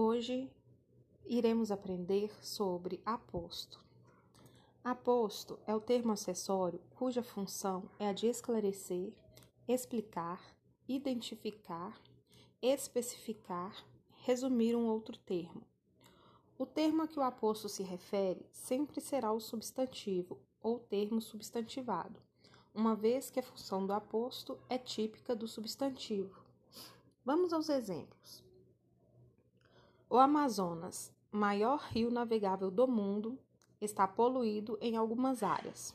Hoje iremos aprender sobre aposto. Aposto é o termo acessório cuja função é a de esclarecer, explicar, identificar, especificar, resumir um outro termo. O termo a que o aposto se refere sempre será o substantivo ou termo substantivado, uma vez que a função do aposto é típica do substantivo. Vamos aos exemplos. O Amazonas, maior rio navegável do mundo, está poluído em algumas áreas.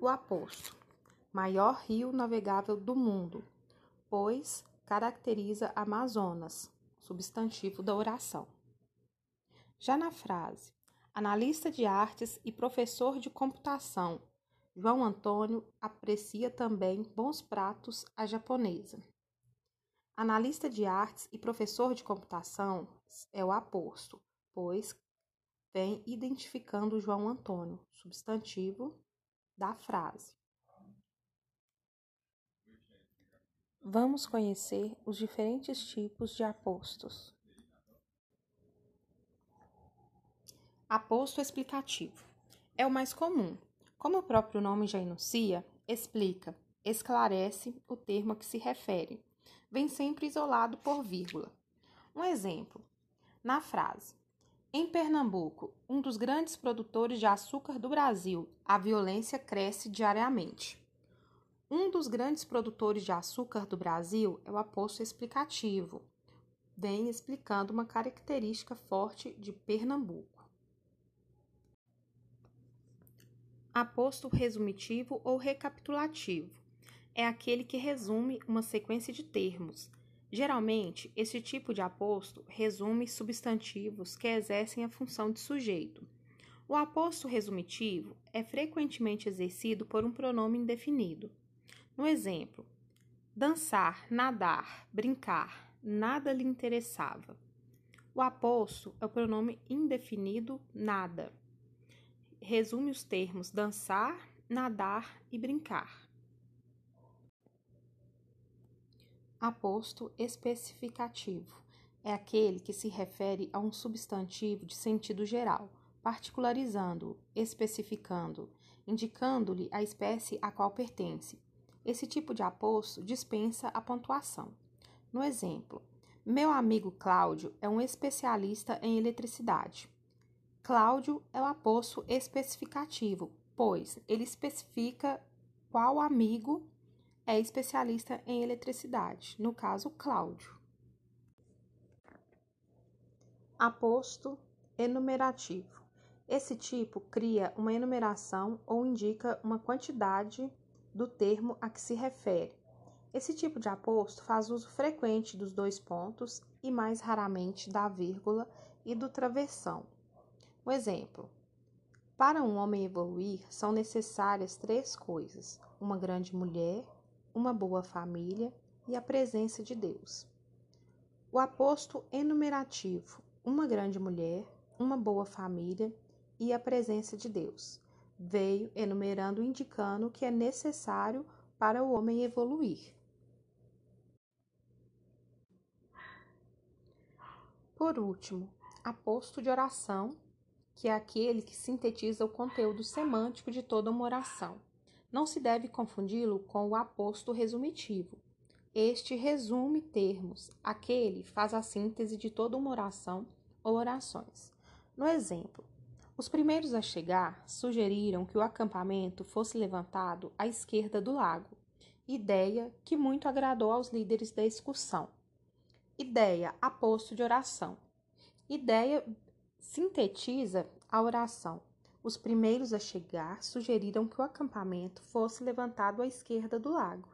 O Aposto, maior rio navegável do mundo, pois caracteriza Amazonas, substantivo da oração. Já na frase, analista de artes e professor de computação, João Antônio aprecia também bons pratos à japonesa. Analista de artes e professor de computação é o aposto, pois vem identificando João Antônio, substantivo da frase. Vamos conhecer os diferentes tipos de apostos. Aposto explicativo é o mais comum. Como o próprio nome já enuncia, explica, esclarece o termo a que se refere vem sempre isolado por vírgula. Um exemplo: na frase: Em Pernambuco, um dos grandes produtores de açúcar do Brasil, a violência cresce diariamente. Um dos grandes produtores de açúcar do Brasil é o aposto explicativo, vem explicando uma característica forte de Pernambuco. Aposto resumitivo ou recapitulativo é aquele que resume uma sequência de termos. Geralmente, esse tipo de aposto resume substantivos que exercem a função de sujeito. O aposto resumitivo é frequentemente exercido por um pronome indefinido. No exemplo, dançar, nadar, brincar, nada lhe interessava. O aposto é o pronome indefinido nada. Resume os termos dançar, nadar e brincar. Aposto especificativo é aquele que se refere a um substantivo de sentido geral, particularizando-o, especificando, indicando-lhe a espécie a qual pertence. Esse tipo de aposto dispensa a pontuação. No exemplo, meu amigo Cláudio é um especialista em eletricidade. Cláudio é o aposto especificativo, pois ele especifica qual amigo é especialista em eletricidade, no caso Cláudio. Aposto enumerativo. Esse tipo cria uma enumeração ou indica uma quantidade do termo a que se refere. Esse tipo de aposto faz uso frequente dos dois pontos e mais raramente da vírgula e do travessão. Um exemplo: para um homem evoluir, são necessárias três coisas: uma grande mulher, uma boa família e a presença de Deus. O aposto enumerativo, uma grande mulher, uma boa família e a presença de Deus, veio enumerando indicando que é necessário para o homem evoluir. Por último, aposto de oração, que é aquele que sintetiza o conteúdo semântico de toda uma oração. Não se deve confundi-lo com o aposto resumitivo. Este resume termos, aquele faz a síntese de toda uma oração ou orações. No exemplo, os primeiros a chegar sugeriram que o acampamento fosse levantado à esquerda do lago, ideia que muito agradou aos líderes da excursão. Ideia aposto de oração. Ideia sintetiza a oração. Os primeiros a chegar sugeriram que o acampamento fosse levantado à esquerda do lago.